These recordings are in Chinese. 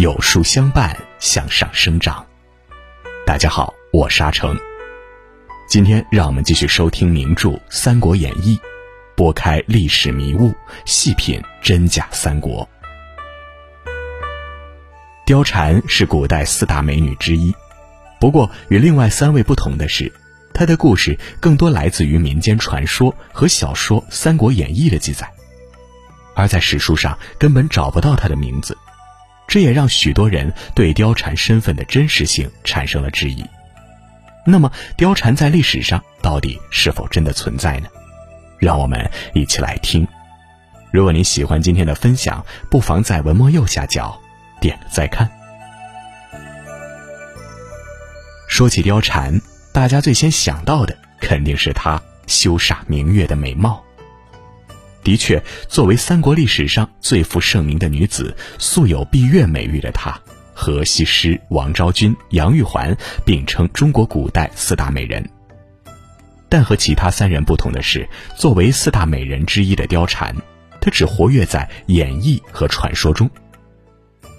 有树相伴，向上生长。大家好，我是阿成。今天让我们继续收听名著《三国演义》，拨开历史迷雾，细品真假三国。貂蝉是古代四大美女之一，不过与另外三位不同的是，她的故事更多来自于民间传说和小说《三国演义》的记载，而在史书上根本找不到她的名字。这也让许多人对貂蝉身份的真实性产生了质疑。那么，貂蝉在历史上到底是否真的存在呢？让我们一起来听。如果您喜欢今天的分享，不妨在文末右下角点个再看。说起貂蝉，大家最先想到的肯定是她羞煞明月的美貌。的确，作为三国历史上最负盛名的女子，素有闭月美誉的她，和西施、王昭君、杨玉环并称中国古代四大美人。但和其他三人不同的是，作为四大美人之一的貂蝉，她只活跃在演绎和传说中。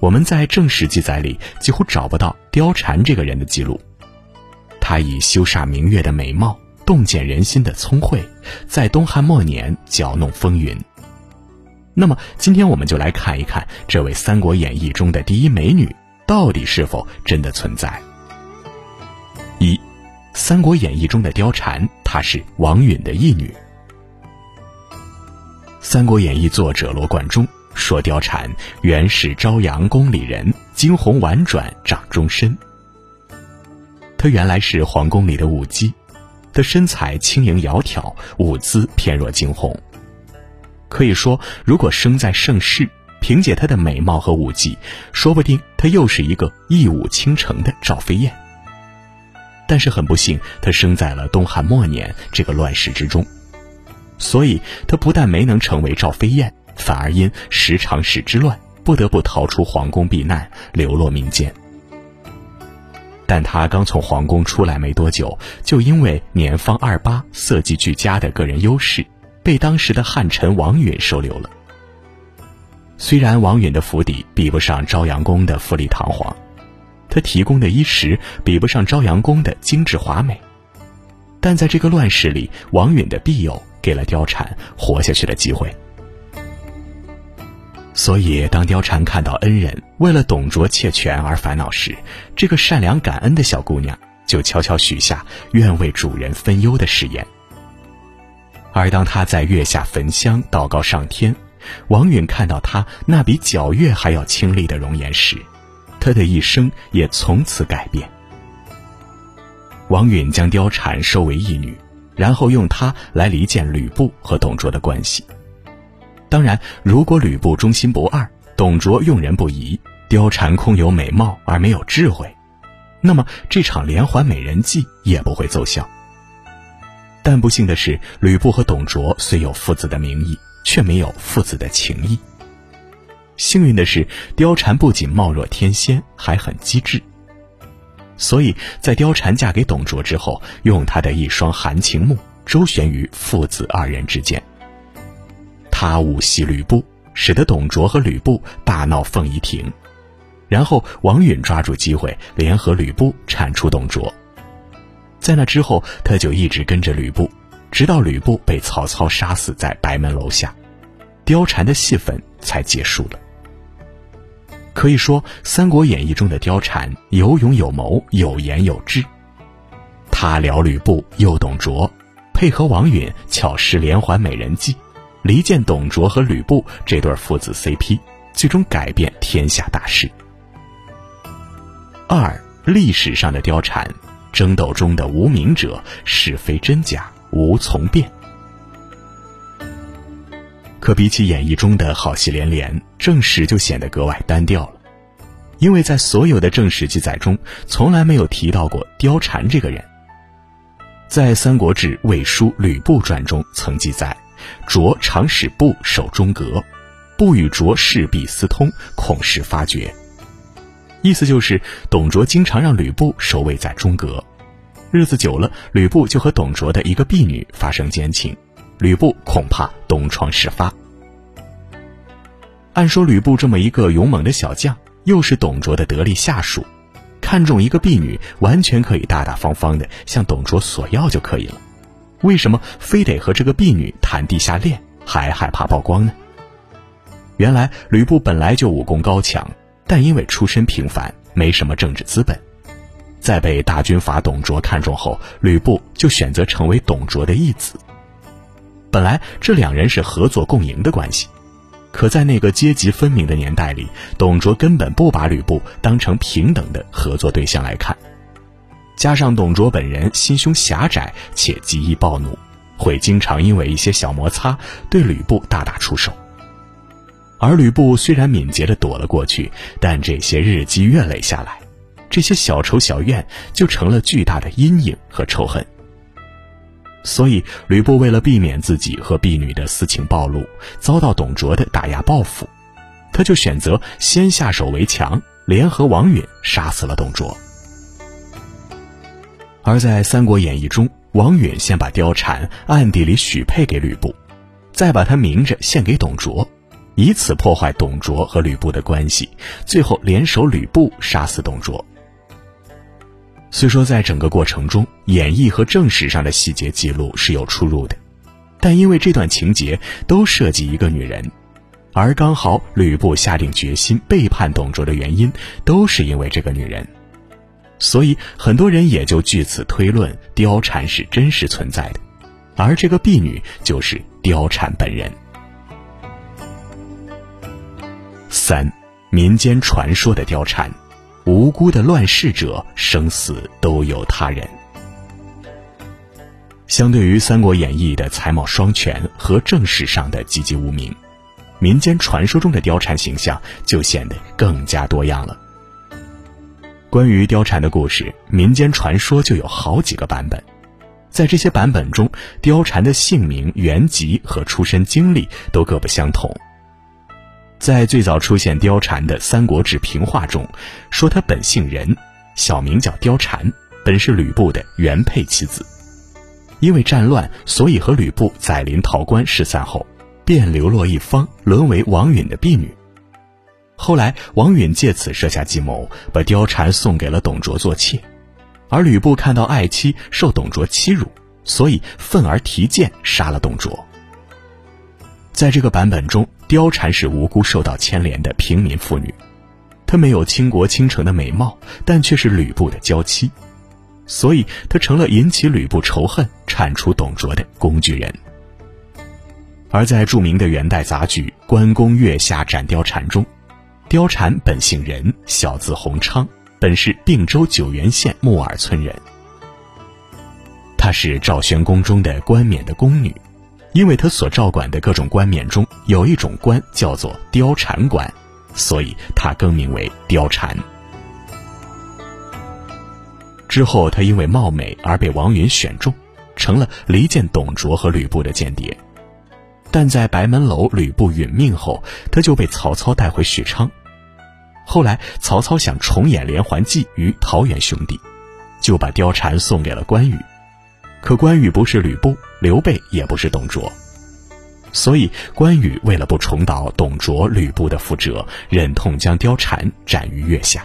我们在正史记载里几乎找不到貂蝉这个人的记录。她以羞煞明月的美貌。洞见人心的聪慧，在东汉末年搅弄风云。那么，今天我们就来看一看这位《三国演义》中的第一美女到底是否真的存在。一，《三国演义》中的貂蝉，她是王允的义女。《三国演义》作者罗贯中说，貂蝉原是朝阳宫里人，惊鸿婉转掌中身。她原来是皇宫里的舞姬。的身材轻盈窈窕，舞姿翩若惊鸿。可以说，如果生在盛世，凭借她的美貌和舞技，说不定她又是一个一舞倾城的赵飞燕。但是很不幸，她生在了东汉末年这个乱世之中，所以她不但没能成为赵飞燕，反而因十常侍之乱，不得不逃出皇宫避难，流落民间。但他刚从皇宫出来没多久，就因为年方二八、色技俱佳的个人优势，被当时的汉臣王允收留了。虽然王允的府邸比不上朝阳宫的富丽堂皇，他提供的衣食比不上朝阳宫的精致华美，但在这个乱世里，王允的庇佑给了貂蝉活下去的机会。所以，当貂蝉看到恩人为了董卓窃权而烦恼时，这个善良感恩的小姑娘就悄悄许下愿为主人分忧的誓言。而当她在月下焚香祷告上天，王允看到她那比皎月还要清丽的容颜时，他的一生也从此改变。王允将貂蝉收为义女，然后用她来离间吕布和董卓的关系。当然，如果吕布忠心不二，董卓用人不疑，貂蝉空有美貌而没有智慧，那么这场连环美人计也不会奏效。但不幸的是，吕布和董卓虽有父子的名义，却没有父子的情谊。幸运的是，貂蝉不仅貌若天仙，还很机智。所以在貂蝉嫁给董卓之后，用她的一双含情目周旋于父子二人之间。他误戏吕布，使得董卓和吕布大闹凤仪亭，然后王允抓住机会联合吕布铲除董卓。在那之后，他就一直跟着吕布，直到吕布被曹操杀死在白门楼下，貂蝉的戏份才结束了。可以说，《三国演义》中的貂蝉有勇有谋，有言有志。他撩吕布，诱董卓，配合王允巧施连环美人计。离间董卓和吕布这对父子 CP，最终改变天下大势。二历史上的貂蝉，争斗中的无名者，是非真假无从辨。可比起演义中的好戏连连，正史就显得格外单调了，因为在所有的正史记载中，从来没有提到过貂蝉这个人。在《三国志·魏书·吕布传》中曾记载。卓常使布守中阁，不与卓势必私通，恐事发觉。意思就是，董卓经常让吕布守卫在中阁，日子久了，吕布就和董卓的一个婢女发生奸情，吕布恐怕东窗事发。按说，吕布这么一个勇猛的小将，又是董卓的得力下属，看中一个婢女，完全可以大大方方的向董卓索要就可以了。为什么非得和这个婢女谈地下恋，还害怕曝光呢？原来吕布本来就武功高强，但因为出身平凡，没什么政治资本，在被大军阀董卓看中后，吕布就选择成为董卓的义子。本来这两人是合作共赢的关系，可在那个阶级分明的年代里，董卓根本不把吕布当成平等的合作对象来看。加上董卓本人心胸狭窄且极易暴怒，会经常因为一些小摩擦对吕布大打出手。而吕布虽然敏捷地躲了过去，但这些日积月累下来，这些小仇小怨就成了巨大的阴影和仇恨。所以，吕布为了避免自己和婢女的私情暴露，遭到董卓的打压报复，他就选择先下手为强，联合王允杀死了董卓。而在《三国演义》中，王允先把貂蝉暗地里许配给吕布，再把她明着献给董卓，以此破坏董卓和吕布的关系，最后联手吕布杀死董卓。虽说在整个过程中，演义和正史上的细节记录是有出入的，但因为这段情节都涉及一个女人，而刚好吕布下定决心背叛董卓的原因都是因为这个女人，所以很多人也就据此推论貂蝉是真实存在的，而这个婢女就是貂蝉本人。三，民间传说的貂蝉。无辜的乱世者，生死都有他人。相对于《三国演义》的才貌双全和正史上的籍籍无名，民间传说中的貂蝉形象就显得更加多样了。关于貂蝉的故事，民间传说就有好几个版本，在这些版本中，貂蝉的姓名、原籍和出身经历都各不相同。在最早出现貂蝉的《三国志平话》中，说她本姓任，小名叫貂蝉，本是吕布的原配妻子。因为战乱，所以和吕布在临洮关失散后，便流落一方，沦为王允的婢女。后来，王允借此设下计谋，把貂蝉送给了董卓做妾。而吕布看到爱妻受董卓欺辱，所以愤而提剑杀了董卓。在这个版本中，貂蝉是无辜受到牵连的平民妇女，她没有倾国倾城的美貌，但却是吕布的娇妻，所以她成了引起吕布仇恨、铲除董卓的工具人。而在著名的元代杂剧《关公月下斩貂蝉》中，貂蝉本姓任，小字洪昌，本是并州九原县木耳村人。她是赵宣宫中的冠冕的宫女。因为她所照管的各种冠冕中有一种冠叫做貂蝉冠，所以她更名为貂蝉。之后，她因为貌美而被王允选中，成了离间董卓和吕布的间谍。但在白门楼吕布殒命后，他就被曹操带回许昌。后来，曹操想重演连环计于桃园兄弟，就把貂蝉送给了关羽。可关羽不是吕布，刘备也不是董卓，所以关羽为了不重蹈董卓、吕布的覆辙，忍痛将貂蝉斩于月下。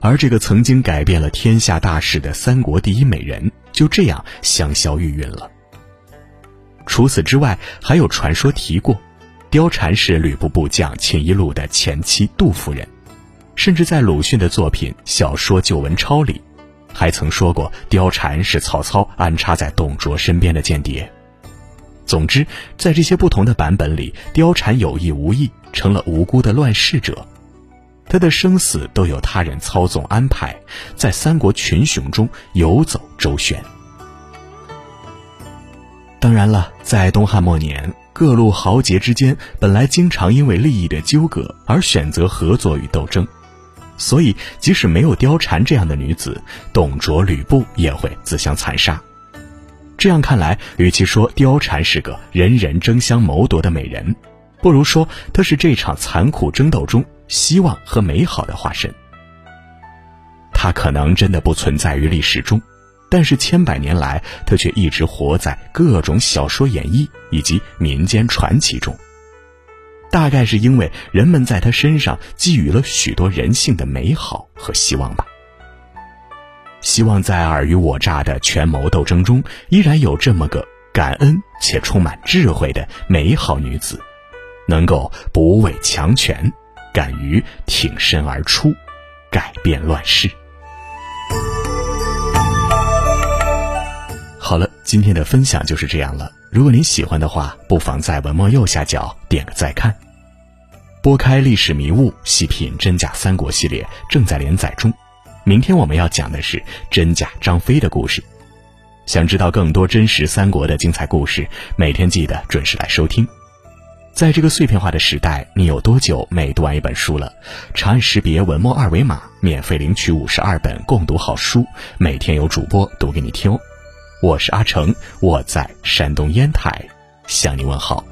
而这个曾经改变了天下大事的三国第一美人，就这样香消玉殒了。除此之外，还有传说提过，貂蝉是吕布部将秦一路的前妻杜夫人，甚至在鲁迅的作品《小说旧文抄》里。还曾说过，貂蝉是曹操安插在董卓身边的间谍。总之，在这些不同的版本里，貂蝉有意无意成了无辜的乱世者，他的生死都有他人操纵安排，在三国群雄中游走周旋。当然了，在东汉末年，各路豪杰之间本来经常因为利益的纠葛而选择合作与斗争。所以，即使没有貂蝉这样的女子，董卓、吕布也会自相残杀。这样看来，与其说貂蝉是个人人争相谋夺的美人，不如说她是这场残酷争斗中希望和美好的化身。她可能真的不存在于历史中，但是千百年来，她却一直活在各种小说演绎以及民间传奇中。大概是因为人们在他身上寄予了许多人性的美好和希望吧。希望在尔虞我诈的权谋斗争中，依然有这么个感恩且充满智慧的美好女子，能够不畏强权，敢于挺身而出，改变乱世。好了，今天的分享就是这样了。如果您喜欢的话，不妨在文末右下角点个再看。拨开历史迷雾，细品真假三国系列正在连载中。明天我们要讲的是真假张飞的故事。想知道更多真实三国的精彩故事，每天记得准时来收听。在这个碎片化的时代，你有多久没读完一本书了？长按识别文末二维码，免费领取五十二本共读好书，每天有主播读给你听哦。我是阿成，我在山东烟台向你问好。